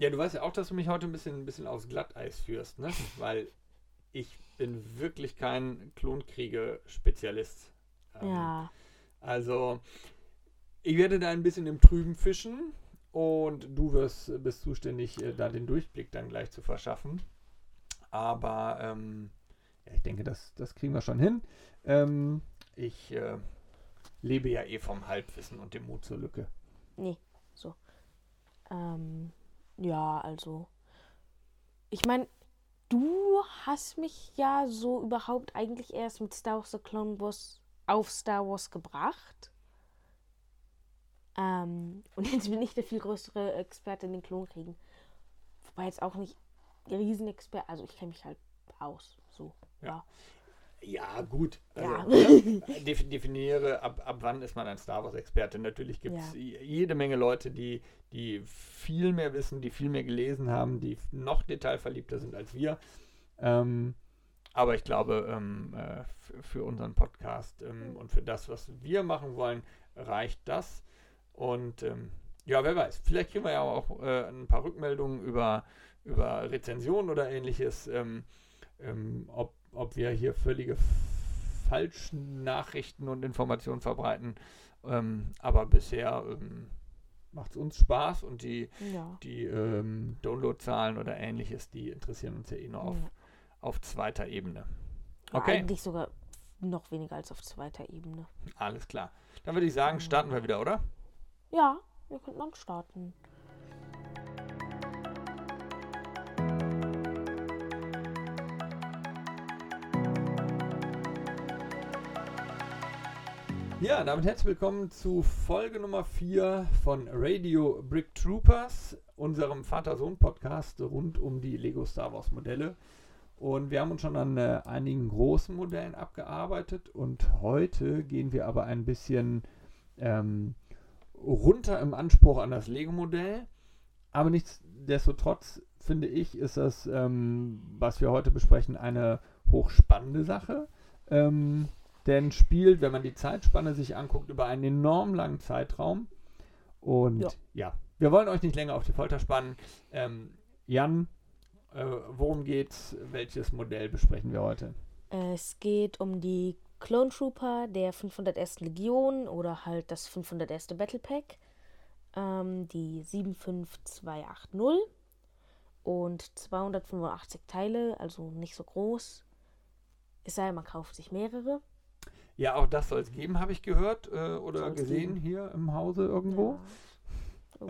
Ja, du weißt ja auch, dass du mich heute ein bisschen, ein bisschen aufs Glatteis führst, ne? Weil ich bin wirklich kein Klonkriege-Spezialist. Ähm, ja. Also, ich werde da ein bisschen im Trüben fischen und du wirst, bist zuständig, äh, da den Durchblick dann gleich zu verschaffen. Aber ähm, ja, ich denke, das, das kriegen wir schon hin. Ähm, ich äh, lebe ja eh vom Halbwissen und dem Mut zur Lücke. Nee, so. Ähm, ja, also. Ich meine, du hast mich ja so überhaupt eigentlich erst mit Star Wars The Clone Wars auf Star Wars gebracht. Ähm, und jetzt bin ich der viel größere Experte in den Klonkriegen. Wobei jetzt auch nicht Riesenexperte, also ich kenne mich halt aus. So, ja. ja. Ja, gut. Also, ja. Ne, definiere, ab, ab wann ist man ein Star Wars-Experte. Natürlich gibt es ja. jede Menge Leute, die, die viel mehr wissen, die viel mehr gelesen haben, die noch detailverliebter sind als wir. Ähm, aber ich glaube, ähm, äh, für unseren Podcast ähm, und für das, was wir machen wollen, reicht das. Und ähm, ja, wer weiß, vielleicht kriegen wir ja auch äh, ein paar Rückmeldungen über, über Rezensionen oder ähnliches, ähm, ähm, ob ob wir hier völlige falschen Nachrichten und Informationen verbreiten. Ähm, aber bisher ähm, macht es uns Spaß und die, ja. die ähm, Downloadzahlen oder ähnliches, die interessieren uns ja eh nur auf, ja. auf zweiter Ebene. Okay. Eigentlich sogar noch weniger als auf zweiter Ebene. Alles klar. Dann würde ich sagen, starten wir wieder, oder? Ja, wir könnten dann starten. Ja, damit herzlich willkommen zu Folge Nummer 4 von Radio Brick Troopers, unserem Vater-Sohn-Podcast rund um die Lego Star Wars Modelle. Und wir haben uns schon an äh, einigen großen Modellen abgearbeitet und heute gehen wir aber ein bisschen ähm, runter im Anspruch an das Lego-Modell. Aber nichtsdestotrotz finde ich, ist das, ähm, was wir heute besprechen, eine hochspannende Sache. Ähm, denn spielt, wenn man die Zeitspanne sich anguckt, über einen enorm langen Zeitraum. Und ja, ja wir wollen euch nicht länger auf die Folter spannen. Ähm, Jan, äh, worum geht's? Welches Modell besprechen wir heute? Es geht um die Clone Trooper der 501. Legion oder halt das 501. Battle Pack. Ähm, die 75280 und 285 Teile, also nicht so groß. Es sei, man kauft sich mehrere. Ja, auch das soll es geben, habe ich gehört äh, oder Soll's gesehen geben. hier im Hause irgendwo. Ja.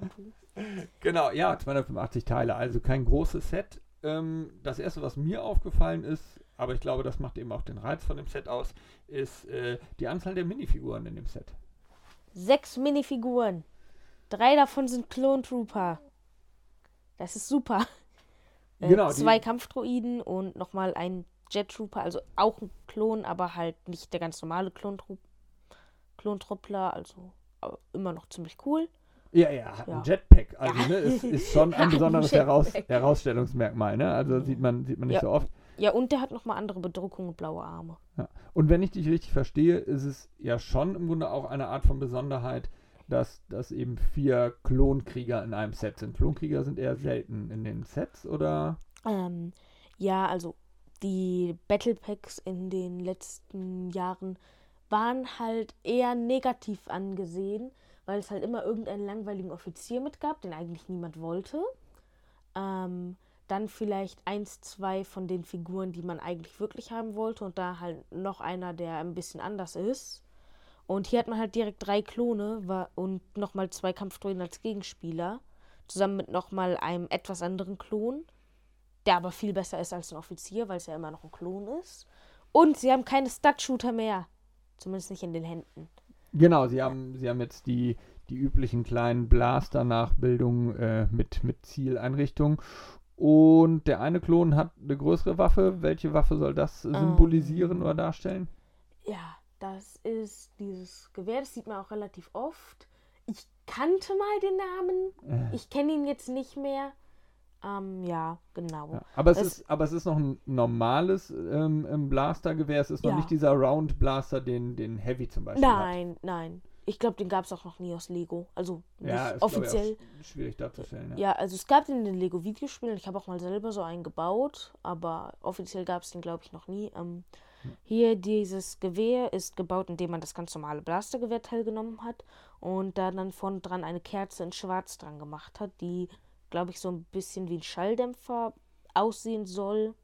genau, ja, 285 Teile, also kein großes Set. Ähm, das erste, was mir aufgefallen ist, aber ich glaube, das macht eben auch den Reiz von dem Set aus, ist äh, die Anzahl der Minifiguren in dem Set. Sechs Minifiguren. Drei davon sind Clone Trooper. Das ist super. Äh, genau, zwei Kampfdroiden und nochmal ein Jet Trooper, also auch ein Klon, aber halt nicht der ganz normale Klontruppler, also immer noch ziemlich cool. Ja, ja, hat ja. ein Jetpack. Also, ja. ne, ist, ist schon ein besonderes Heraus Herausstellungsmerkmal, ne? Also sieht man, sieht man nicht ja. so oft. Ja, und der hat nochmal andere Bedruckung und blaue Arme. Ja. Und wenn ich dich richtig verstehe, ist es ja schon im Grunde auch eine Art von Besonderheit, dass, dass eben vier Klonkrieger in einem Set sind. Klonkrieger sind eher selten in den Sets, oder? Ähm, ja, also die Battle Packs in den letzten Jahren waren halt eher negativ angesehen, weil es halt immer irgendeinen langweiligen Offizier mitgab, den eigentlich niemand wollte. Ähm, dann vielleicht eins, zwei von den Figuren, die man eigentlich wirklich haben wollte und da halt noch einer, der ein bisschen anders ist. Und hier hat man halt direkt drei Klone und nochmal zwei Kampfdroiden als Gegenspieler, zusammen mit nochmal einem etwas anderen Klon der aber viel besser ist als ein Offizier, weil es ja immer noch ein Klon ist. Und sie haben keine Stud-Shooter mehr. Zumindest nicht in den Händen. Genau, sie haben, sie haben jetzt die, die üblichen kleinen Blaster-Nachbildungen äh, mit, mit Zieleinrichtung. Und der eine Klon hat eine größere Waffe. Welche Waffe soll das symbolisieren ähm, oder darstellen? Ja, das ist dieses Gewehr. Das sieht man auch relativ oft. Ich kannte mal den Namen. Äh. Ich kenne ihn jetzt nicht mehr. Ähm, ja, genau. Ja, aber, es, es, ist, aber es ist noch ein normales ähm, Blastergewehr. Es ist noch ja. nicht dieser Round Blaster, den, den Heavy zum Beispiel Nein, hat. nein. Ich glaube, den gab es auch noch nie aus Lego. Also nicht Ja, ist, offiziell. ich, schwierig darzustellen. Ja. Ja, also es gab den in den Lego-Videospielen. Ich habe auch mal selber so einen gebaut, aber offiziell gab es den, glaube ich, noch nie. Ähm, Hier dieses Gewehr ist gebaut, indem man das ganz normale Blastergewehr teilgenommen hat und da dann vorne dran eine Kerze in Schwarz dran gemacht hat, die, glaube ich, so ein bisschen wie ein Schalldämpfer aussehen soll.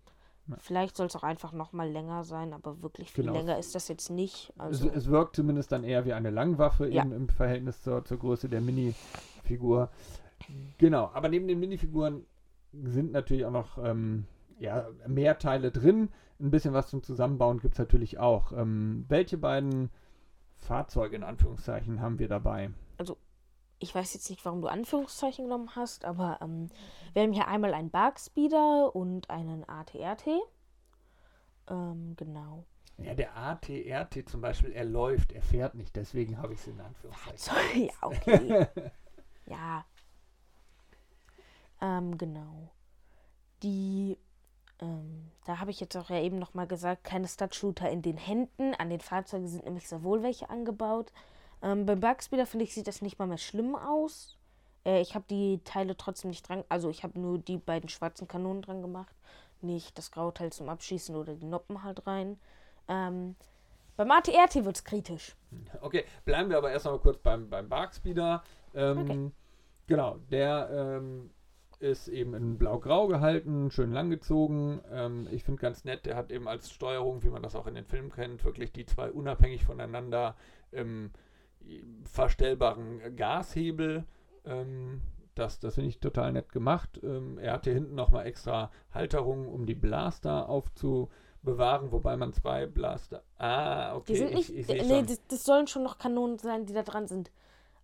Vielleicht soll es auch einfach noch mal länger sein, aber wirklich viel Genau. länger ist das jetzt nicht. Es, Also, es wirkt zumindest dann eher wie eine Langwaffe Ja. eben im Verhältnis zur, zur Größe der Minifigur. Genau, aber neben den Minifiguren sind natürlich auch noch ähm, ja, mehr Teile drin. Ein bisschen was zum Zusammenbauen gibt es natürlich auch. Ähm, welche beiden Fahrzeuge in Anführungszeichen haben wir dabei? Ich weiß jetzt nicht, warum du Anführungszeichen genommen hast, aber ähm, wir haben hier einmal einen Barkspeeder und einen ATRT. Ähm, genau. Ja, der ATRT zum Beispiel, er läuft, er fährt nicht, deswegen habe ich es in Anführungszeichen. So, ja, okay. ja. Ähm, genau. Die, ähm, da habe ich jetzt auch ja eben nochmal gesagt, keine Stud-Shooter in den Händen. An den Fahrzeugen sind nämlich sehr wohl welche angebaut. Ähm, beim Bugspeeder finde ich, sieht das nicht mal mehr schlimm aus. Äh, ich habe die Teile trotzdem nicht dran, also ich habe nur die beiden schwarzen Kanonen dran gemacht. Nicht das graue Teil zum Abschießen oder die Noppen halt rein. Ähm, beim ATRT wird es kritisch. Okay, bleiben wir aber erst mal kurz beim, beim Barkspeeder. Ähm, Okay. Genau, der ähm, ist eben in blau-grau gehalten, schön langgezogen. Ähm, ich finde ganz nett, der hat eben als Steuerung, wie man das auch in den Filmen kennt, wirklich die zwei unabhängig voneinander ähm, verstellbaren Gashebel. Ähm, das das finde ich total nett gemacht. Ähm, er hat hier hinten nochmal extra Halterungen, um die Blaster aufzubewahren, wobei man zwei Blaster. Ah, okay. Die sind nicht. ich, ich nee, das, das sollen schon noch Kanonen sein, die da dran sind.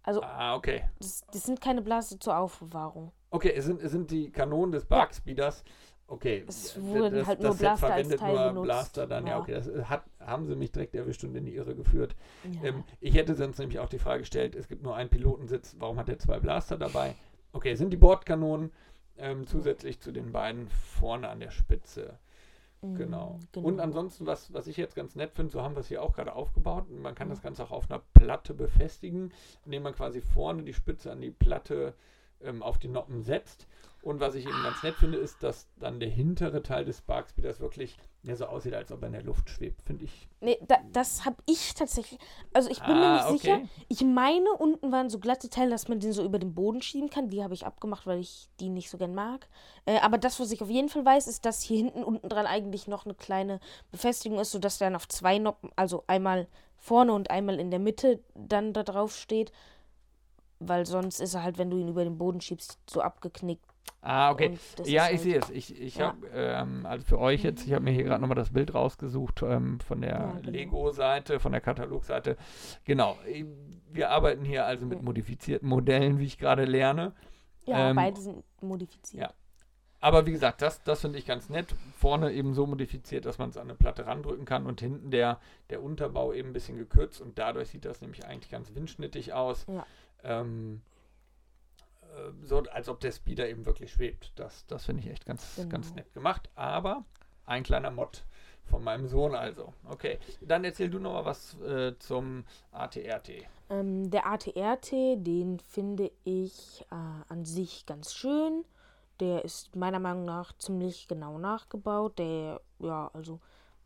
Also, Ah, okay. das, das sind keine Blaster zur Aufbewahrung. Okay, es sind, es sind die Kanonen des Barkspeeders. Okay. Es wurden halt nur Set Blaster als verwendet Teil nur. Blaster dann, ja, Ja. okay. Das äh, hat, haben sie mich direkt erwischt und in die Irre geführt. Ja. Ähm, ich hätte sonst nämlich auch die Frage gestellt, es gibt nur einen Pilotensitz, warum hat er zwei Blaster dabei? Okay, sind die Bordkanonen ähm, zusätzlich zu den beiden vorne an der Spitze. Mm, Genau. genau. Und ansonsten, was, was ich jetzt ganz nett finde, so haben wir es hier auch gerade aufgebaut. Man kann Mhm. das Ganze auch auf einer Platte befestigen, indem man quasi vorne die Spitze an die Platte ähm, auf die Noppen setzt. Und was ich eben ganz nett finde, ist, dass dann der hintere Teil des Sparkspeeders wirklich ja, so aussieht, als ob er in der Luft schwebt. Finde ich. Nee, da, das habe ich tatsächlich. Also ich bin mir Ah, nicht okay. sicher. Ich meine, unten waren so glatte Teile, dass man den so über den Boden schieben kann. Die habe ich abgemacht, weil ich die nicht so gern mag. Äh, aber das, was ich auf jeden Fall weiß, ist, dass hier hinten unten dran eigentlich noch eine kleine Befestigung ist, sodass der dann auf zwei Noppen, also einmal vorne und einmal in der Mitte dann da drauf steht. Weil sonst ist er halt, wenn du ihn über den Boden schiebst, so abgeknickt. Ah, okay. Ja, ich halt- sehe es. Ich, ich Ja. habe, ähm, also für euch jetzt, ich habe mir hier gerade nochmal das Bild rausgesucht ähm, von der Ja, genau. Lego-Seite, von der Katalogseite. Genau. Wir arbeiten hier also mit modifizierten Modellen, wie ich gerade lerne. Ja, Ähm, beide sind modifiziert. ja. Aber wie gesagt, das, das finde ich ganz nett. Vorne eben so modifiziert, dass man es an eine Platte randrücken kann und hinten der, der Unterbau eben ein bisschen gekürzt und dadurch sieht das nämlich eigentlich ganz windschnittig aus. Ja. Ähm, äh, so, als ob der Speeder eben wirklich schwebt. Das, das finde ich echt ganz, ganz Genau. nett gemacht. Aber ein kleiner Mod von meinem Sohn also. Okay, dann erzähl du noch mal was äh, zum ATRT. Ähm, der ATRT, den finde ich äh, an sich ganz schön. Der ist meiner Meinung nach ziemlich genau nachgebaut. Der, ja, also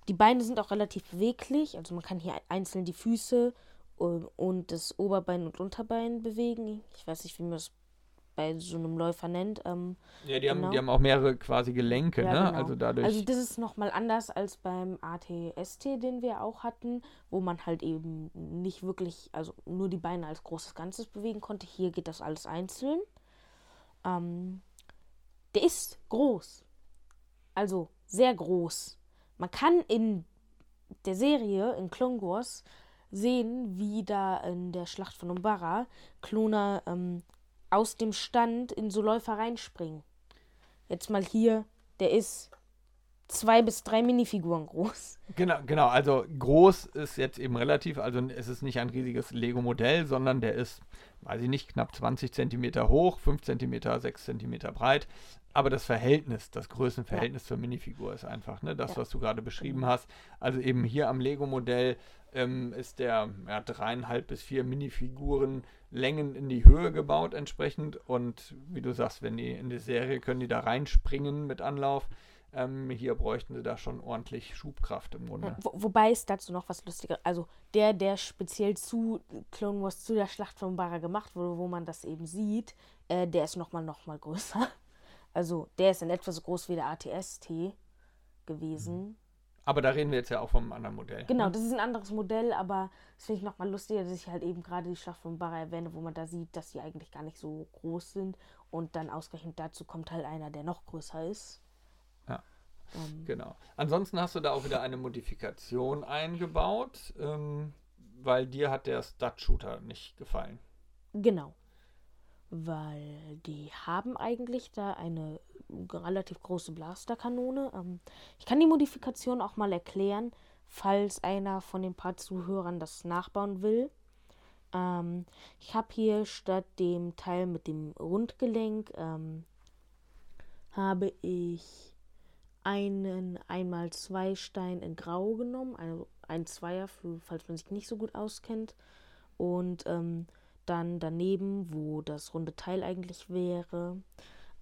die Beine sind auch relativ beweglich. Also man kann hier einzeln die Füße äh, und das Oberbein und Unterbein bewegen. Ich weiß nicht, wie man das bei so einem Läufer nennt. Ähm, Ja, die, haben, Genau. die haben auch mehrere quasi Gelenke, Ja, ne? genau. Also dadurch. Also das ist nochmal anders als beim ATST, den wir auch hatten, wo man halt eben nicht wirklich, also nur die Beine als großes Ganzes bewegen konnte. Hier geht das alles einzeln. Ähm, der ist groß. Also sehr groß. Man kann in der Serie, in Clone Wars, sehen, wie da in der Schlacht von Umbara Kloner ähm, aus dem Stand in so Läufer reinspringen. Jetzt mal hier, der ist zwei bis drei Minifiguren groß. Genau, genau. Also groß ist jetzt eben relativ. Also es ist nicht ein riesiges Lego-Modell, sondern der ist, weiß ich nicht, knapp 20 Zentimeter hoch, 5 Zentimeter, 6 Zentimeter breit. Aber das Verhältnis, das Größenverhältnis ja. zur Minifigur ist einfach, ne? Das, ja. was du gerade beschrieben genau. hast. Also eben hier am Lego-Modell ähm, ist der ja, dreieinhalb bis vier Minifiguren Längen in die Höhe gebaut entsprechend. Und wie du sagst, wenn die in die Serie können die da reinspringen mit Anlauf. Ähm, hier bräuchten sie da schon ordentlich Schubkraft im Grunde. Wo, wobei es dazu noch was Lustiges, also der, der speziell zu Clone Wars, zu der Schlacht von Barra gemacht wurde, wo man das eben sieht, äh, der ist nochmal noch mal größer. Also der ist in etwa so groß wie der ATST gewesen. Mhm. Aber da reden wir jetzt ja auch vom anderen Modell. Genau, ne? das ist ein anderes Modell, aber das finde ich nochmal lustiger, dass ich halt eben gerade die Schlacht von Barra erwähne, wo man da sieht, dass sie eigentlich gar nicht so groß sind. Und dann ausgerechnet dazu kommt halt einer, der noch größer ist. Ja. Ähm, genau. Ansonsten hast du da auch wieder eine Modifikation eingebaut, ähm, weil dir hat der Stud-Shooter nicht gefallen. Genau weil die haben eigentlich da eine relativ große Blasterkanone. Ähm, ich kann die Modifikation auch mal erklären, falls einer von den paar Zuhörern das nachbauen will. Ähm, ich habe hier statt dem Teil mit dem Rundgelenk ähm, habe ich einen einmal zwei Stein in Grau genommen, also ein Zweier, für, falls man sich nicht so gut auskennt. Und ähm, dann daneben, wo das runde Teil eigentlich wäre,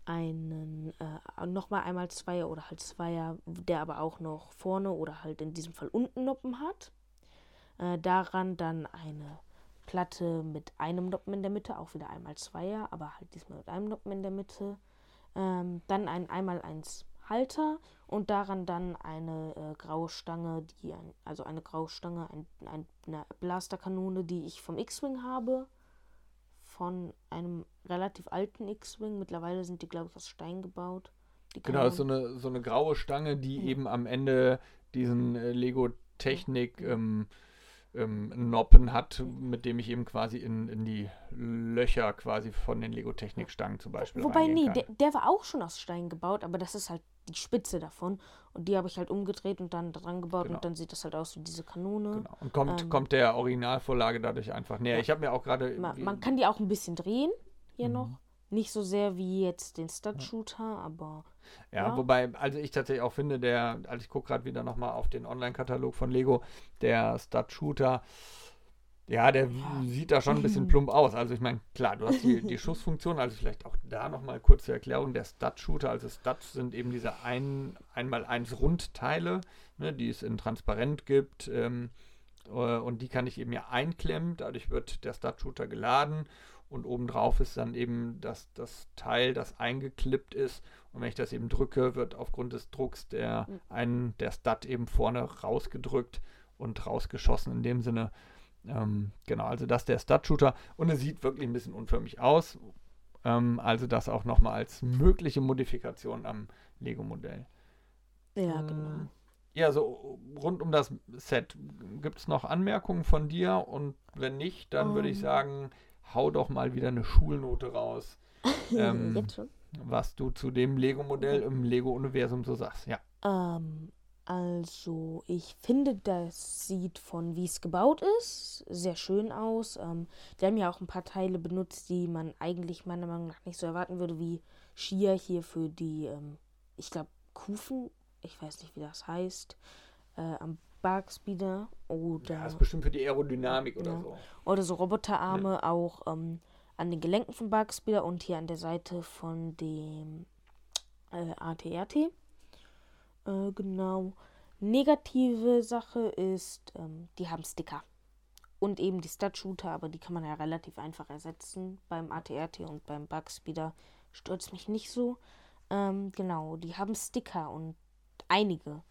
einen äh, nochmal einmal Zweier oder halt Zweier, der aber auch noch vorne oder halt in diesem Fall unten Noppen hat. Äh, daran dann eine Platte mit einem Noppen in der Mitte, auch wieder einmal Zweier, aber halt diesmal mit einem Noppen in der Mitte. Ähm, dann ein einmal eins Halter und daran dann eine äh, graue Stange, die ein, also eine graue Stange, ein, ein, eine Blasterkanone, die ich vom X-Wing habe von einem relativ alten X-Wing. Mittlerweile sind die, glaube ich, aus Stein gebaut. genau, so eine, so eine graue Stange, die mhm. eben am Ende diesen äh, Lego-Technik ähm, ähm, Noppen hat, mit dem ich eben quasi in, in die Löcher quasi von den Lego-Technik-Stangen zum Beispiel Wobei, nee, der, der, war auch schon aus Stein gebaut, aber das ist halt die Spitze davon. Und die habe ich halt umgedreht und dann dran gebaut genau. und dann sieht das halt aus wie diese Kanone. Genau. Und kommt, ähm, kommt der Originalvorlage dadurch einfach näher. Ja. Ich habe mir auch gerade. Man, man, kann die auch ein bisschen drehen hier mhm. noch. Nicht so sehr wie jetzt den Stud-Shooter, aber. Ja, ja, wobei, also ich tatsächlich auch finde, der, also ich gucke gerade wieder nochmal auf den Online-Katalog von Lego, der Stud-Shooter ja, der sieht da schon ein bisschen plump aus. Also ich meine, klar, du hast die, die Schussfunktion, also vielleicht auch da nochmal kurze Erklärung. Der Stud-Shooter, also Studs sind eben diese ein, einmal eins Rundteile, ne, die es in transparent gibt. Ähm, äh, und die kann ich eben ja einklemmen. Dadurch wird der Stud-Shooter geladen und obendrauf ist dann eben das, das Teil, das eingeklippt ist. Und wenn ich das eben drücke, wird aufgrund des Drucks der, ein, der Stud eben vorne rausgedrückt und rausgeschossen in dem Sinne. Ähm, genau, also das ist der Stud-Shooter und es sieht wirklich ein bisschen unförmig aus. Ähm, also das auch nochmal als mögliche Modifikation am Lego-Modell. Ja, ähm, genau. Ja, so rund um das Set. Gibt es noch Anmerkungen von dir? Und wenn nicht, dann um. würde ich ähm. sagen, hau doch mal wieder eine Schulnote raus. ähm? Was du zu dem Lego-Modell im Lego-Universum so sagst, ja. Ähm, also, ich finde, das sieht von wie es gebaut ist sehr schön aus. Ähm, die haben ja auch ein paar Teile benutzt, die man eigentlich meiner Meinung nach nicht so erwarten würde, wie Skier hier für die, ähm, ich glaube, Kufen, ich weiß nicht, wie das heißt, äh, am Barkspeeder oder. Ja, das ist bestimmt für die Aerodynamik oder ja. so. Oder so Roboterarme ja. auch ähm, an den Gelenken von Barkspeeder und hier an der Seite von dem äh, ATRT. Äh, genau. Negative Sache ist, ähm, die haben Sticker. Und eben die Stud-Shooter, aber die kann man ja relativ einfach ersetzen. Beim ATRT und beim Bugspeeder stürzt mich nicht so. Ähm, genau, die haben Sticker und einige.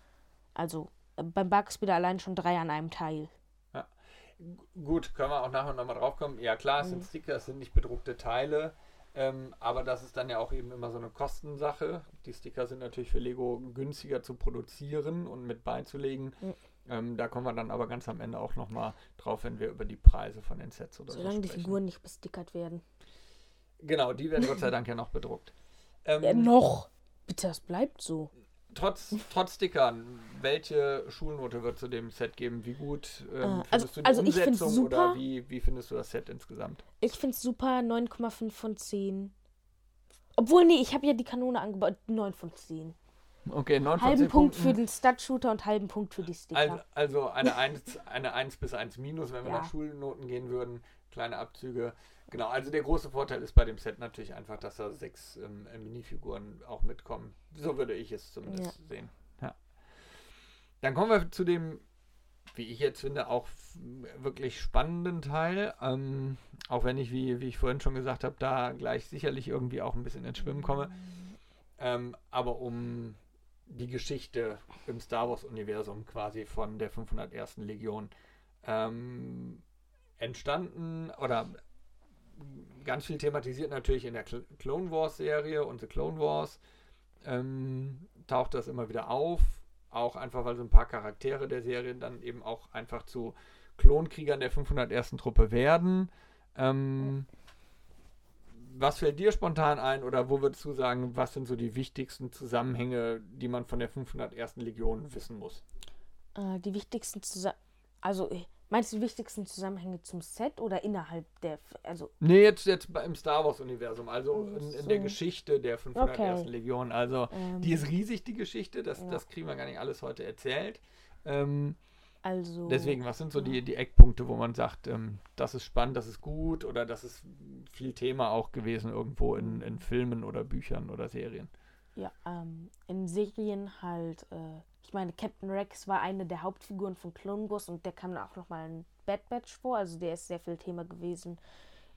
Also äh, beim Bugspeeder allein schon drei an einem Teil. Ja. Gut, können wir auch nachher nochmal drauf kommen. Ja klar, es sind mhm. Sticker, es sind nicht bedruckte Teile. Ähm, aber das ist dann ja auch eben immer so eine Kostensache. Die Sticker sind natürlich für Lego günstiger zu produzieren und mit beizulegen. Mhm. Ähm, da kommen wir dann aber ganz am Ende auch nochmal drauf, wenn wir über die Preise von den Sets oder Solange so die Figuren nicht bestickert werden. Genau, die werden Gott sei Dank ja noch bedruckt. Ähm, ja, noch! Bitte, das bleibt so. Trotz, trotz Stickern, welche Schulnote wird zu dem Set geben? Wie gut ähm, Äh, also- findest du die also ich Umsetzung super. oder wie, wie findest du das Set insgesamt? Ich finde es super, 9,5 von 10. Obwohl, nee, ich habe ja die Kanone angebaut, 9 von 10. Okay, 9 von Halben 10 Punkt für den Stud-Shooter und halben Punkt für die Sticker. Also, also eine 1, eine 1 bis 1 minus, wenn wir Ja. nach Schulnoten gehen würden. Kleine Abzüge. Genau, also der große Vorteil ist bei dem Set natürlich einfach, dass da sechs ähm, Minifiguren auch mitkommen. So würde ich es zumindest sehen. Ja. Dann kommen wir zu dem, wie ich jetzt finde, auch wirklich spannenden Teil. Ähm, auch wenn ich, wie, wie ich vorhin schon gesagt habe, da gleich sicherlich irgendwie auch ein bisschen ins Schwimmen komme. Ähm, aber um die Geschichte im Star Wars-Universum quasi von der 501. Legion ähm, entstanden oder ganz viel thematisiert natürlich in der Cl Clone Wars-Serie und The Clone Wars ähm, taucht das immer wieder auf. Auch einfach, weil so ein paar Charaktere der Serie dann eben auch einfach zu Klonkriegern der 501. Truppe werden. Ähm, was fällt dir spontan ein oder wo würdest du sagen, was sind so die wichtigsten Zusammenhänge, die man von der 501. Legion wissen muss? Äh, die wichtigsten Zusammenhänge. Also, äh, meinst du die wichtigsten Zusammenhänge zum Set oder innerhalb der. Also, Nee, jetzt, jetzt im Star Wars-Universum, also in, in so. der Geschichte der 501. Okay. Legion. Also, ähm, die ist riesig, die Geschichte, das, Ja. das kriegen wir gar nicht alles heute erzählt. Ähm, also deswegen, was sind so die, die Eckpunkte, wo man sagt, ähm, das ist spannend, das ist gut oder das ist viel Thema auch gewesen irgendwo in, in Filmen oder Büchern oder Serien? Ja, ähm, in Serien halt, äh, ich meine, Captain Rex war eine der Hauptfiguren von Clone Wars und der kam auch nochmal in Bad Batch vor, also der ist sehr viel Thema gewesen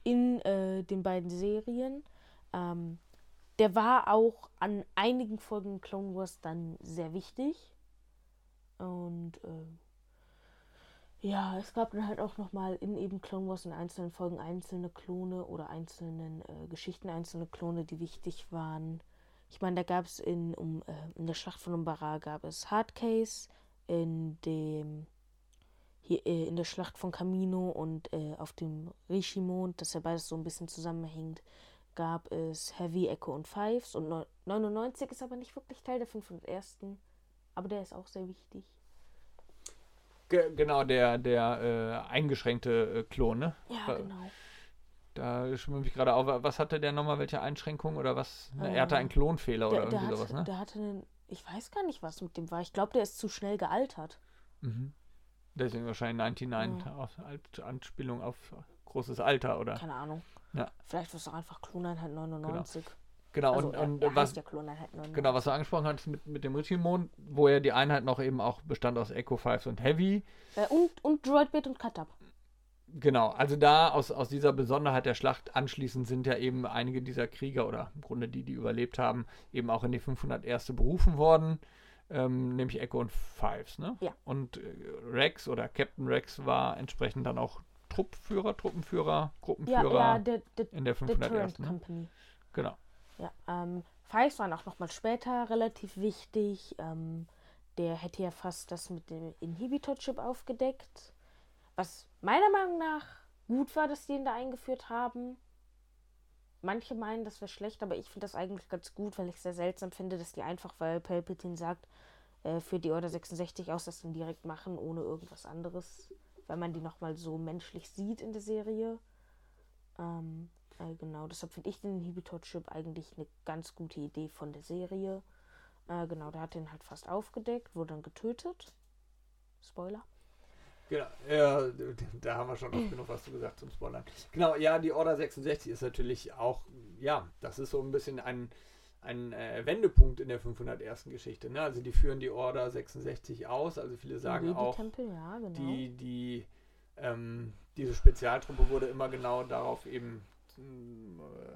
in äh, den beiden Serien. Ähm, der war auch an einigen Folgen Clone Wars dann sehr wichtig. Und äh, ja, es gab dann halt auch nochmal in eben Clone Wars in einzelnen Folgen einzelne Klone oder einzelnen äh, Geschichten, einzelne Klone, die wichtig waren. Ich meine, da gab es in, um, äh, in der Schlacht von Umbara gab es Hardcase, in dem hier äh, in der Schlacht von Camino und äh, auf dem Rishimond, das ja beides so ein bisschen zusammenhängt, gab es Heavy, Echo und Fives und neun- 99 ist aber nicht wirklich Teil der 501. Aber der ist auch sehr wichtig. Ge genau, der, der äh, eingeschränkte äh, Klon, ne? Ja, Äh, genau. Da schwimme ich gerade auf. Was hatte der nochmal? Welche Einschränkungen oder was? Ne, er hatte Ähm, einen Klonfehler oder Der, der, irgendwie hat, sowas, ne? der hatte einen, ich weiß gar nicht, was mit dem war. Ich glaube, der ist zu schnell gealtert. Mhm. Deswegen wahrscheinlich 99 Ja. Anspielung auf großes Alter, oder? Keine Ahnung. Ja. Vielleicht war es einfach Kloneinheit 99. Genau, Also, und, und er was, heißt ja Kloneinheit 99. genau, was du angesprochen hast mit, mit dem Richimond, wo ja die Einheit noch eben auch bestand aus Echo Fives und Heavy. Äh, und, und Droidbait und Katab. Genau, also da aus, aus dieser Besonderheit der Schlacht anschließend sind ja eben einige dieser Krieger oder im Grunde die, die überlebt haben, eben auch in die 501. berufen worden, ähm, nämlich Echo und Fives. Ne? Ja. Und äh, Rex oder Captain Rex war entsprechend dann auch Truppführer, Truppenführer, Ja, Gruppenführer ja, der, der, in der der 501. Turret Ne? Company. Genau. Ja, ähm, Fives waren auch nochmal später relativ wichtig. Ähm, der hätte ja fast das mit dem Inhibitor-Chip aufgedeckt. Was meiner Meinung nach gut war, dass die ihn da eingeführt haben. Manche meinen, das wäre schlecht, aber ich finde das eigentlich ganz gut, weil ich es sehr seltsam finde, dass die einfach, weil Palpatine sagt, äh, für die Order 66 aus, das dann direkt machen, ohne irgendwas anderes. Weil man die nochmal so menschlich sieht in der Serie. Ähm, äh, genau, deshalb finde ich den Inhibitor-Chip eigentlich eine ganz gute Idee von der Serie. Äh, genau, der hat den halt fast aufgedeckt, wurde dann getötet. Spoiler. Genau, ja, da haben wir schon oft genug was zu gesagt zum Spoilern. Genau, ja, die Order 66 ist natürlich auch, ja, das ist so ein bisschen ein, ein äh, Wendepunkt in der 501. Geschichte. Ne? Also die führen die Order 66 aus, also viele sagen auch, Tempel, ja, genau. die, die, ähm, diese Spezialtruppe wurde immer genau darauf eben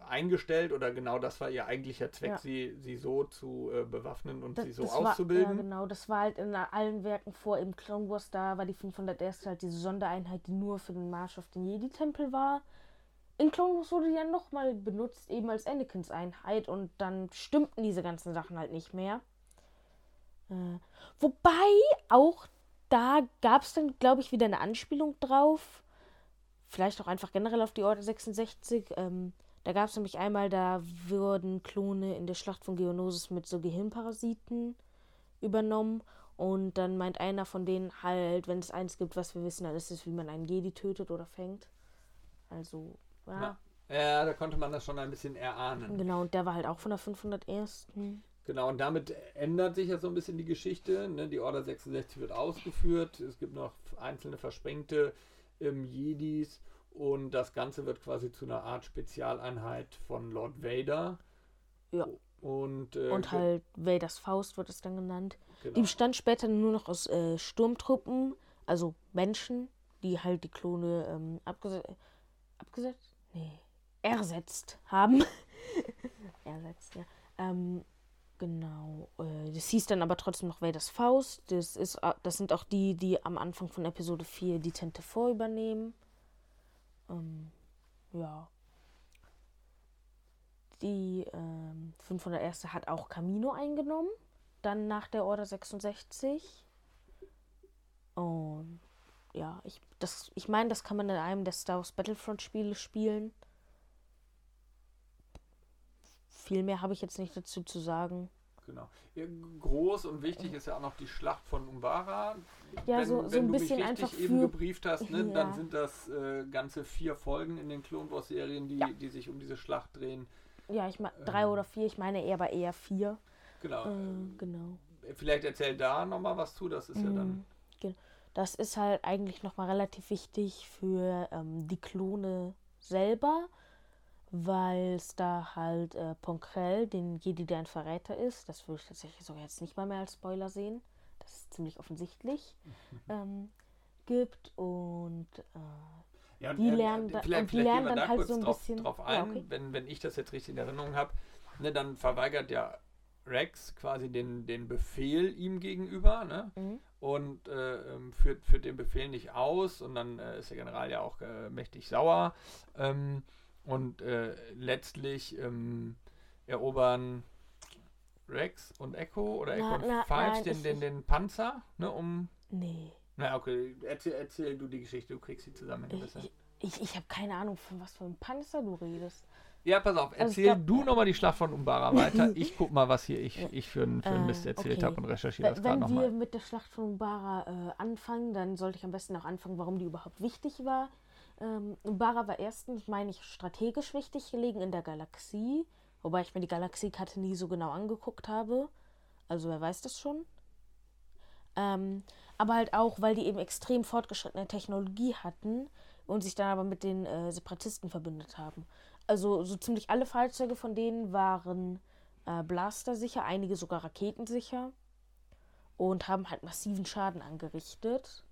eingestellt oder genau das war ihr eigentlicher Zweck, Ja. sie, sie so zu äh, bewaffnen und Das- sie so das War, ja, auszubilden. genau, das war halt in allen Werken vor im Clone Wars, da war die 501. halt diese Sondereinheit, die nur für den Marsch auf den Jedi-Tempel war. In Clone Wars wurde die ja nochmal benutzt, eben als Anakins Einheit und dann stimmten diese ganzen Sachen halt nicht mehr. Äh, wobei auch da gab es dann, glaube ich, wieder eine Anspielung drauf. Vielleicht auch einfach generell auf die Order 66. Ähm, da gab es nämlich einmal, da wurden Klone in der Schlacht von Geonosis mit so Gehirnparasiten übernommen. Und dann meint einer von denen halt, wenn es eins gibt, was wir wissen, dann ist es, wie man einen Jedi tötet oder fängt. Also, ja. Ja, da konnte man das schon ein bisschen erahnen. Genau, und der war halt auch von der 501. Genau, und damit ändert sich ja so ein bisschen die Geschichte. Ne? Die Order 66 wird ausgeführt. Es gibt noch einzelne versprengte ähm, Jedis und das Ganze wird quasi zu einer Art Spezialeinheit von Lord Vader. Ja. Und, äh, und halt Vaders Faust wird es dann genannt. Genau. Die bestand später nur noch aus äh, Sturmtruppen, also Menschen, die halt die Klone ähm, abgesetzt. Abgesetzt? Nee. Ersetzt haben. ersetzt, ja. Ähm, genau. Äh, das hieß dann aber trotzdem noch Vaders Faust. Das, ist, äh, das sind auch die, die am Anfang von Episode 4 die Tente vor übernehmen. Ähm, ja. Die ähm, 501. hat auch Camino eingenommen. Dann nach der Order 66. Und ja, ich, ich meine, das kann man in einem der Star Wars Battlefront Spiele spielen. Viel mehr habe ich jetzt nicht dazu zu sagen. Genau. Groß und wichtig ist ja auch noch die Schlacht von Umbara. Ja, wenn, so, so ein bisschen einfach eben gebrieft hast, ne, ja. dann sind das äh, ganze vier Folgen in den Clone Wars Serien, die, ja. die sich um diese Schlacht drehen. Ja, ich meine drei ähm, oder vier, ich meine eher aber eher vier. Genau. Äh, genau. Vielleicht erzähl da nochmal was zu, das ist mhm. ja dann. Genau. Das ist halt eigentlich nochmal relativ wichtig für ähm, die Klone selber weil es da halt äh, Ponkrell, den Jedi, der ein Verräter ist, das würde ich tatsächlich sogar jetzt nicht mal mehr als Spoiler sehen, das ist ziemlich offensichtlich, ähm, gibt und äh, ja, die äh, lernen, da, vielleicht, die lernen dann da halt so ein drauf, bisschen drauf ein, ja, okay. wenn, wenn ich das jetzt richtig in Erinnerung habe, ne, dann verweigert ja Rex quasi den, den Befehl ihm gegenüber ne? Mhm. und äh, ähm, führt, führt den Befehl nicht aus und dann äh, ist der General ja auch äh, mächtig sauer. Ähm, und äh, letztlich ähm, erobern Rex und Echo oder Echo na, und na, Fives den, den, den Panzer, ne, um. Nee. Na, okay, erzähl, erzähl du die Geschichte, du kriegst sie zusammen. Ich, ich, ich, ich habe keine Ahnung, von was für einem Panzer du redest. Ja, pass auf, also erzähl also glaub, du nochmal die Schlacht von Umbara weiter. Ich guck mal, was hier ich, ich für, einen, für einen Mist erzählt okay. habe und recherchiere das gerade nochmal. Wenn wir mit der Schlacht von Umbara äh, anfangen, dann sollte ich am besten auch anfangen, warum die überhaupt wichtig war. Ähm, Bara war erstens, meine ich, strategisch wichtig gelegen in der Galaxie, wobei ich mir die Galaxiekarte nie so genau angeguckt habe. Also wer weiß das schon. Ähm, aber halt auch, weil die eben extrem fortgeschrittene Technologie hatten und sich dann aber mit den äh, Separatisten verbündet haben. Also so ziemlich alle Fahrzeuge von denen waren äh, blastersicher, einige sogar raketensicher und haben halt massiven Schaden angerichtet.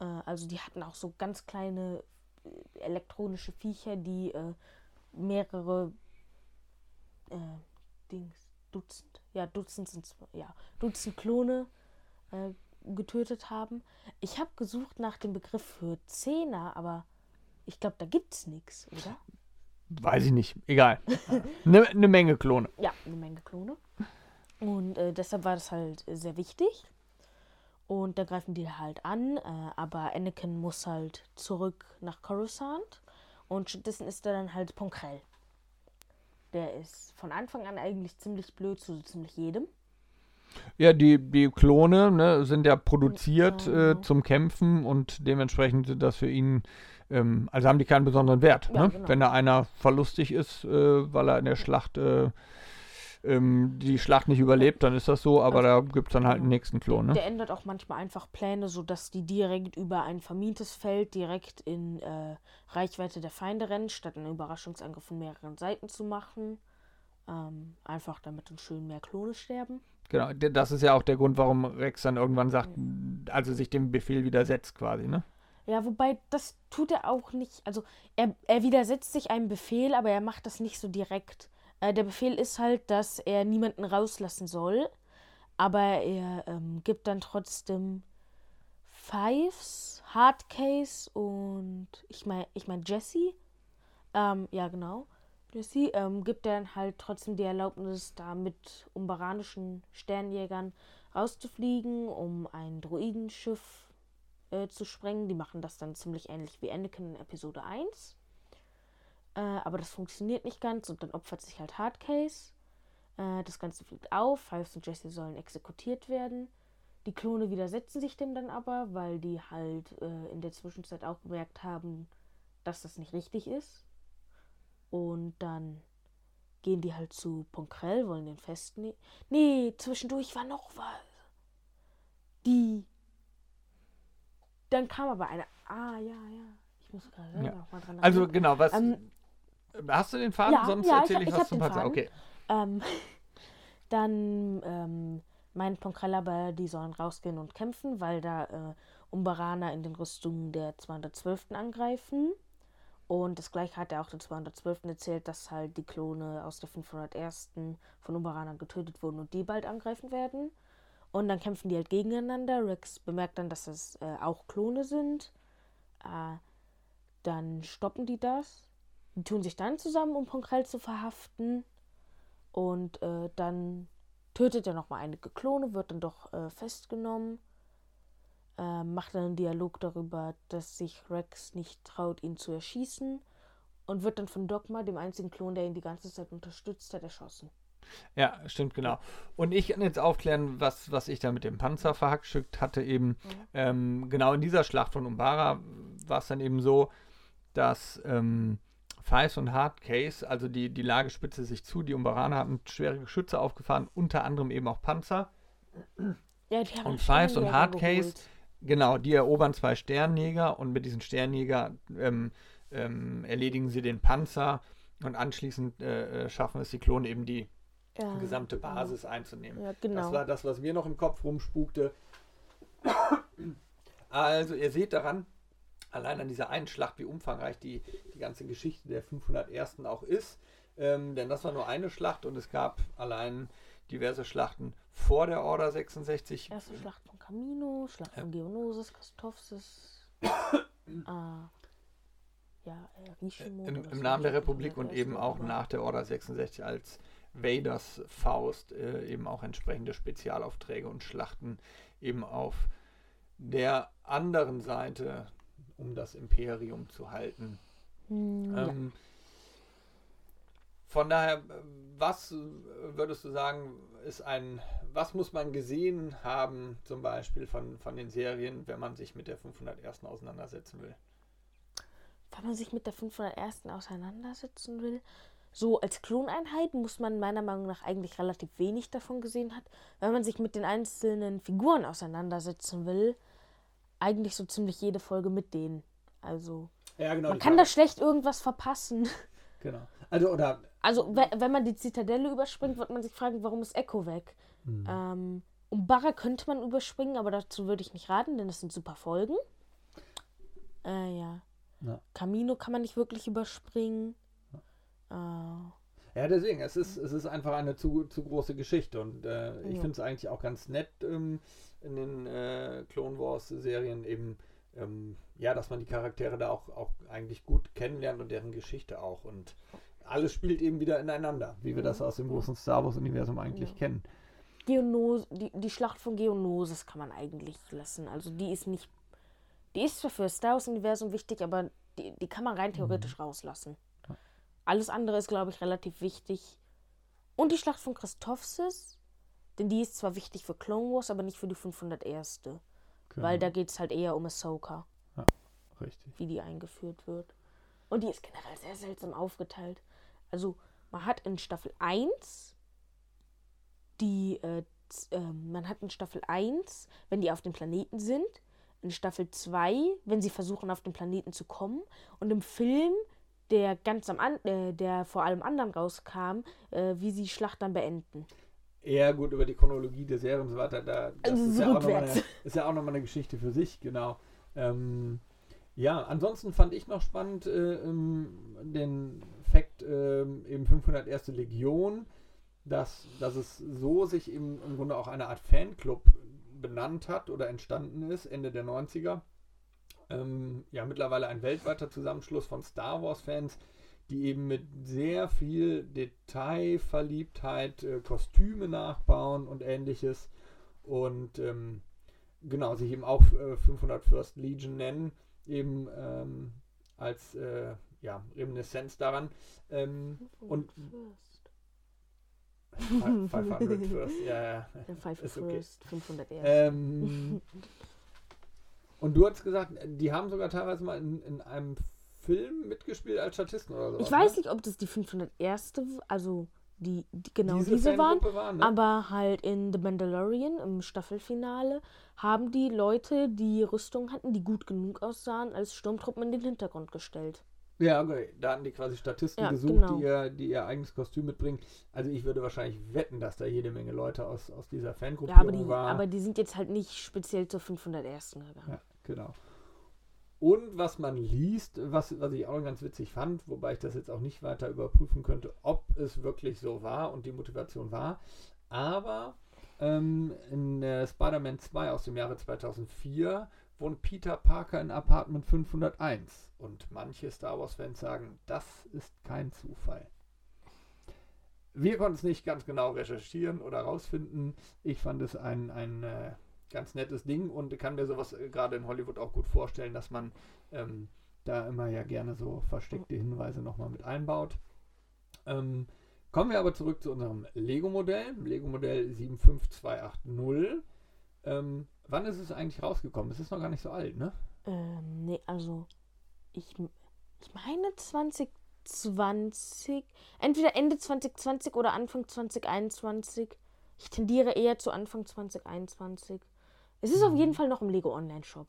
Äh, also die hatten auch so ganz kleine äh, elektronische Viecher, die äh, mehrere äh, Dings, Dutzend, ja, Dutzend sind ja, Dutzend Klone äh, getötet haben. Ich habe gesucht nach dem Begriff für Zehner, aber ich glaube, da gibt es nichts, oder? Weiß ich nicht. Egal. Eine ne Menge Klone. Ja, eine Menge Klone. Und äh, deshalb war das halt sehr wichtig. Und da greifen die halt an, äh, aber Anakin muss halt zurück nach Coruscant. Und stattdessen ist er dann halt Ponkrell. Der ist von Anfang an eigentlich ziemlich blöd zu so ziemlich jedem. Ja, die, die Klone ne, sind ja produziert ja, genau. äh, zum Kämpfen und dementsprechend sind das für ihn, ähm, also haben die keinen besonderen Wert. Ja, ne? genau. Wenn da einer verlustig ist, äh, weil er in der Schlacht äh, ähm, die Schlacht nicht überlebt, dann ist das so, aber also, da gibt es dann halt einen nächsten Klon. Ne? Der ändert auch manchmal einfach Pläne, sodass die direkt über ein vermintes Feld direkt in äh, Reichweite der Feinde rennen, statt einen Überraschungsangriff von mehreren Seiten zu machen. Ähm, einfach damit dann schön mehr Klone sterben. Genau, das ist ja auch der Grund, warum Rex dann irgendwann sagt, also sich dem Befehl widersetzt quasi, ne? Ja, wobei das tut er auch nicht. Also er, er widersetzt sich einem Befehl, aber er macht das nicht so direkt. Äh, der Befehl ist halt, dass er niemanden rauslassen soll, aber er ähm, gibt dann trotzdem Fives, Hardcase und ich meine ich mein Jesse. Ähm, ja, genau. Jesse ähm, gibt dann halt trotzdem die Erlaubnis, da mit umbaranischen Sternjägern rauszufliegen, um ein Druidenschiff äh, zu sprengen. Die machen das dann ziemlich ähnlich wie Anakin in Episode 1. Äh, aber das funktioniert nicht ganz und dann opfert sich halt Hardcase. Äh, das Ganze fliegt auf. Fives und Jesse sollen exekutiert werden. Die Klone widersetzen sich dem dann aber, weil die halt äh, in der Zwischenzeit auch gemerkt haben, dass das nicht richtig ist. Und dann gehen die halt zu Ponkrell, wollen den festnehmen. Nee, zwischendurch war noch was. Die. Dann kam aber eine. Ah, ja, ja. Ich muss gerade Ja. noch mal dran Also genau, was. Ähm, hast du den Faden? ja, Sonst ja, erzähle ich, ich was zum. Faden. Okay. Ähm, dann ähm, meint Ponkrell aber, die sollen rausgehen und kämpfen, weil da äh, Umbaraner in den Rüstungen der 212. angreifen. Und das gleiche hat er auch der 212. erzählt, dass halt die Klone aus der 501. von Umbaranern getötet wurden und die bald angreifen werden. Und dann kämpfen die halt gegeneinander. Rex bemerkt dann, dass es äh, auch Klone sind. Äh, dann stoppen die das. Die tun sich dann zusammen, um Ponkrell zu verhaften. Und äh, dann tötet er nochmal einige Klone, wird dann doch äh, festgenommen. Äh, macht dann einen Dialog darüber, dass sich Rex nicht traut, ihn zu erschießen. Und wird dann von Dogma, dem einzigen Klon, der ihn die ganze Zeit unterstützt hat, erschossen. Ja, stimmt, genau. Und ich kann jetzt aufklären, was, was ich da mit dem Panzer verhackstückt hatte. Eben ähm, genau in dieser Schlacht von Umbara war es dann eben so, dass ähm, Fives und Hard Case, also die, die Lage spitze sich zu, die Umbaraner hatten schwere Geschütze aufgefahren, unter anderem eben auch Panzer. Ja, die haben Und Fives und Hardcase, geholt. Genau, die erobern zwei Sternjäger und mit diesen Sternjäger ähm, ähm, erledigen sie den Panzer und anschließend äh, äh, schaffen es die Klone eben die Ja, gesamte Basis einzunehmen. Ja, genau. Das war das, was mir noch im Kopf rumspukte. Also, ihr seht daran, allein an dieser einen Schlacht, wie umfangreich die, die ganze Geschichte der 501. auch ist. Ähm, denn das war nur eine Schlacht und es gab allein diverse Schlachten vor der Order 66. Erste Schlacht von Camino, Schlacht von Geonosis, Kastovsis. ah, ja, äh, Rishimon. Im, im Namen der Republik und 501., eben auch nach der Order 66 als Vaders Faust äh, eben auch entsprechende Spezialaufträge und Schlachten eben auf der anderen Seite, um das Imperium zu halten. Hm, ja. Ähm, von daher, was würdest du sagen, ist ein, was muss man gesehen haben, zum Beispiel von, von den Serien, wenn man sich mit der 501. auseinandersetzen will? Wenn man sich mit der 501. auseinandersetzen will, so als Kloneinheit muss man meiner Meinung nach eigentlich relativ wenig davon gesehen hat. Wenn man sich mit den einzelnen Figuren auseinandersetzen will, eigentlich so ziemlich jede Folge mit denen. Also Ja, genau. man kann da schlecht irgendwas verpassen. Genau. Also, oder Also we- wenn man die Zitadelle überspringt, wird man sich fragen, warum ist Echo weg? Mhm. Ähm, Umbara könnte man überspringen, aber dazu würde ich nicht raten, denn das sind super Folgen. Äh, ja. Ja. Camino kann man nicht wirklich überspringen. Äh, Ja, deswegen, es ist, es ist einfach eine zu, zu große Geschichte und äh, ich finde es eigentlich auch ganz nett ähm, in den äh, Clone Wars-Serien eben, ähm, ja, dass man die Charaktere da auch, auch eigentlich gut kennenlernt und deren Geschichte auch und alles spielt eben wieder ineinander, wie wir das aus dem großen Star Wars-Universum eigentlich Ja. kennen. Geonos die, die Schlacht von Geonosis kann man eigentlich lassen. Also die ist nicht. Die ist zwar für das Star Wars-Universum wichtig, aber die, die kann man rein theoretisch rauslassen. Alles andere ist, glaube ich, relativ wichtig. Und die Schlacht von Christophsis, denn die ist zwar wichtig für Clone Wars, aber nicht für die 501. Weil da geht es halt eher um Ahsoka, Richtig. wie die eingeführt wird. Und die ist generell sehr seltsam aufgeteilt. Also, man hat in Staffel 1 die, äh, ähm, man hat in Staffel 1, wenn die auf dem Planeten sind, in Staffel 2, wenn sie versuchen, auf den Planeten zu kommen, und im Film, der ganz am an äh, der vor allem anderen rauskam, äh, wie sie die Schlacht dann beenden. Ja, gut, über die Chronologie der Serie und so weiter, da, das Also ist, so ja rückwärts. eine, ist ja auch nochmal eine Geschichte für sich, genau. Ähm, ja, ansonsten fand ich noch spannend äh, ähm, den Fakt ähm, eben 501. Legion, dass, dass es so sich im, im Grunde auch eine Art Fanclub benannt hat oder entstanden ist, Ende der 90er. Ähm, ja, mittlerweile ein weltweiter Zusammenschluss von Star Wars-Fans, die eben mit sehr viel Detailverliebtheit äh, Kostüme nachbauen und ähnliches. Und ähm, genau, sich eben auch äh, 501st Legion nennen, eben ähm, als äh, ja, Reminiszenz daran. Ähm, und 500 First, ja, ja. 5 Ist okay. First, 500 erst. Ähm, und du hast gesagt, die haben sogar teilweise mal in, in einem Film mitgespielt als Statisten oder so. ich weiß nicht, ob das die 500 erste, also die, die genau diese, diese, waren, waren. Ne? aber halt in The Mandalorian im Staffelfinale haben die Leute, die Rüstung hatten, die gut genug aussahen, als Sturmtruppen in den Hintergrund gestellt. Ja, okay. Da hatten die quasi Statisten Ja, gesucht, genau. die, ihr, die ihr eigenes Kostüm mitbringen. Also ich würde wahrscheinlich wetten, dass da jede Menge Leute aus, aus dieser Fangruppe Ja, aber die, aber die sind jetzt halt nicht speziell zur 500 ersten gegangen. Ja, genau. Und was man liest, was, was ich auch ganz witzig fand, wobei ich das jetzt auch nicht weiter überprüfen könnte, ob es wirklich so war und die Motivation war. Aber ähm, in äh, Spider-Man 2 aus dem Jahre 2004 wohnt Peter Parker in Apartment 501. Und manche Star Wars-Fans sagen, das ist kein Zufall. Wir konnten es nicht ganz genau recherchieren oder rausfinden. Ich fand es ein, ein äh, ganz nettes Ding und kann mir sowas äh, gerade in Hollywood auch gut vorstellen, dass man ähm, da immer ja gerne so versteckte Hinweise nochmal mit einbaut. Ähm, kommen wir aber zurück zu unserem Lego-Modell, Lego-Modell 75280. Ähm, wann ist es eigentlich rausgekommen? Es ist noch gar nicht so alt, ne? Ähm, nee, also ich, ich meine 2020, entweder Ende 2020 oder Anfang 2021. Ich tendiere eher zu Anfang 2021. Es ist auf jeden Fall noch im Lego Online Shop.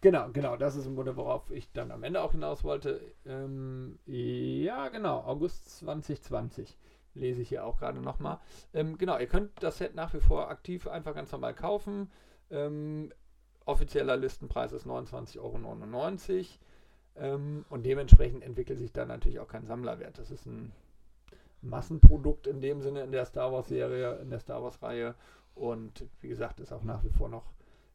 Genau, genau, das ist im Grunde, worauf ich dann am Ende auch hinaus wollte. Ähm, ja, genau, August 2020 lese ich hier auch gerade nochmal. Ähm, genau, ihr könnt das Set nach wie vor aktiv einfach ganz normal kaufen. Ähm, offizieller Listenpreis ist 29,99 Euro. Ähm, und dementsprechend entwickelt sich da natürlich auch kein Sammlerwert. Das ist ein Massenprodukt in dem Sinne in der Star Wars-Serie, in der Star Wars-Reihe. Und wie gesagt, ist auch nach wie vor noch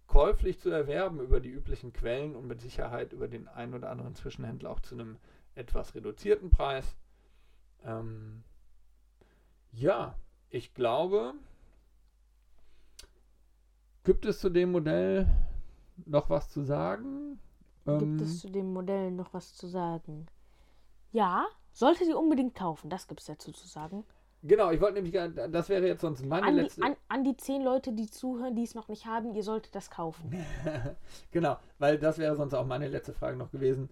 käuflich zu erwerben über die üblichen Quellen und mit Sicherheit über den einen oder anderen Zwischenhändler auch zu einem etwas reduzierten Preis. Ähm, ja, ich glaube, gibt es zu dem Modell noch was zu sagen? Gibt Ähm, es zu dem Modell noch was zu sagen? Ja, solltet ihr unbedingt kaufen. Das gibt es dazu zu sagen. Genau, ich wollte nämlich, das wäre jetzt sonst meine An die, letzte. an, an die zehn Leute, die zuhören, die es noch nicht haben, ihr solltet das kaufen. genau, weil das wäre sonst auch meine letzte Frage noch gewesen.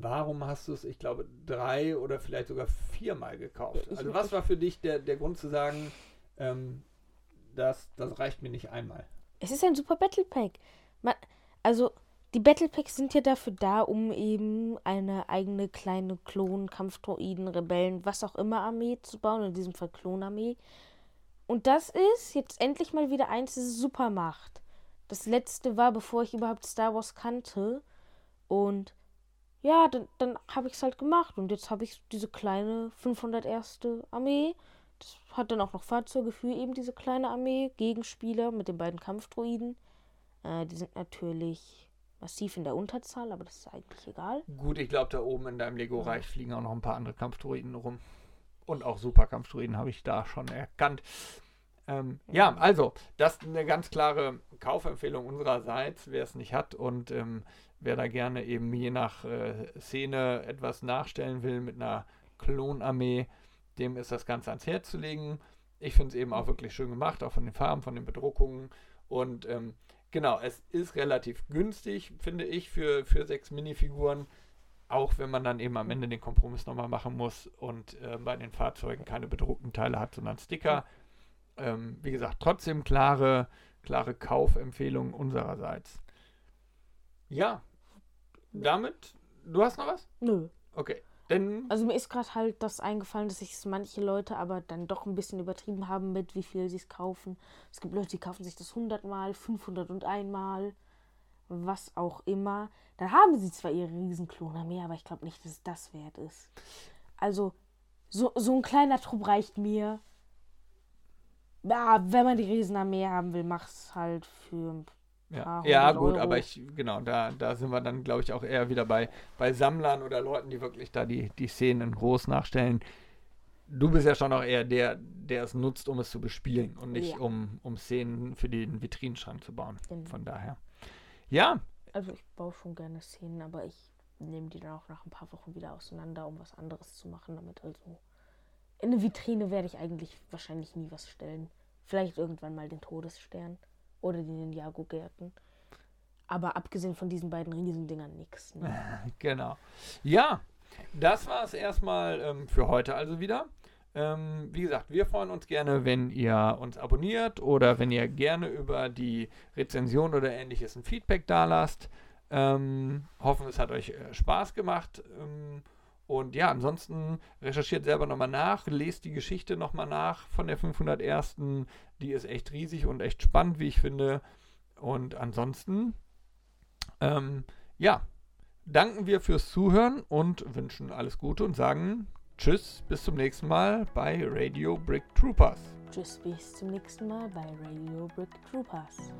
Warum hast du es, ich glaube, drei oder vielleicht sogar viermal gekauft? Ich- Also was war für dich der, der Grund zu sagen, ähm, das, das reicht mir nicht einmal? Es ist ein super Battle Pack. Man, also, die Battle Packs sind ja dafür da, um eben eine eigene kleine Klon, Kampfdroiden, Rebellen, was auch immer Armee zu bauen, in diesem Fall Klonarmee. Und das ist jetzt endlich mal wieder eins, das super macht. Das letzte war, bevor ich überhaupt Star Wars kannte. Und ja, dann, dann habe ich es halt gemacht. Und jetzt habe ich diese kleine 501. Armee. Das hat dann auch noch Fahrzeuge für eben diese kleine Armee. Gegenspieler mit den beiden Kampfdroiden. Äh, die sind natürlich massiv in der Unterzahl, aber das ist eigentlich egal. Gut, ich glaube, da oben in deinem Lego-Reich fliegen auch noch ein paar andere Kampfdroiden rum. Und auch Superkampfdroiden habe ich da schon erkannt. Ähm, ja, also, das ist eine ganz klare Kaufempfehlung unsererseits, wer es nicht hat und ähm, wer da gerne eben je nach äh, Szene etwas nachstellen will mit einer Klonarmee, dem ist das Ganze ans Herz zu legen. Ich finde es eben auch wirklich schön gemacht, auch von den Farben, von den Bedruckungen. Und ähm, genau, es ist relativ günstig, finde ich, für, für sechs Minifiguren. Auch wenn man dann eben am Ende den Kompromiss nochmal machen muss und äh, bei den Fahrzeugen keine bedruckten Teile hat, sondern Sticker. Ähm, wie gesagt, trotzdem klare, klare Kaufempfehlungen unsererseits. Ja, damit, du hast noch was? Nö. Okay, denn Also mir ist gerade halt das eingefallen, dass sich manche Leute aber dann doch ein bisschen übertrieben haben mit, wie viel sie es kaufen. Es gibt Leute, die kaufen sich das 100 Mal, 501 Mal, was auch immer. Dann haben sie zwar ihre Riesenklonarmee, aber ich glaube nicht, dass das wert ist. Also, so, so ein kleiner Trupp reicht mir. Ja, wenn man die Riesenarmee haben will, mach's halt für Ja, paar ja gut, Euro. aber ich, genau, da, da sind wir dann, glaube ich, auch eher wieder bei, bei Sammlern oder Leuten, die wirklich da die, die Szenen groß nachstellen. Du bist ja schon auch eher der, der es nutzt, um es zu bespielen und nicht Ja. um, um Szenen für den Vitrinenschrank zu bauen. Genau. Von daher. Ja, Also ich baue schon gerne Szenen, aber ich nehme die dann auch nach ein paar Wochen wieder auseinander, um was anderes zu machen damit. Also In eine Vitrine werde ich eigentlich wahrscheinlich nie was stellen. Vielleicht irgendwann mal den Todesstern oder die Ninjago-Gärten. Aber abgesehen von diesen beiden Riesendingern nichts. Ne? genau. Ja, das war es erstmal ähm, für heute also wieder. Ähm, wie gesagt, wir freuen uns gerne, wenn ihr uns abonniert oder wenn ihr gerne über die Rezension oder ähnliches ein Feedback da lasst. Ähm, hoffen, es hat euch äh, Spaß gemacht. Ähm, und ja, ansonsten recherchiert selber nochmal nach, lest die Geschichte nochmal nach von der 501. Die ist echt riesig und echt spannend, wie ich finde. Und ansonsten, ähm, ja, danken wir fürs Zuhören und wünschen alles Gute und sagen Tschüss, bis zum nächsten Mal bei Radio Brick Troopers. Tschüss, bis zum nächsten Mal bei Radio Brick Troopers.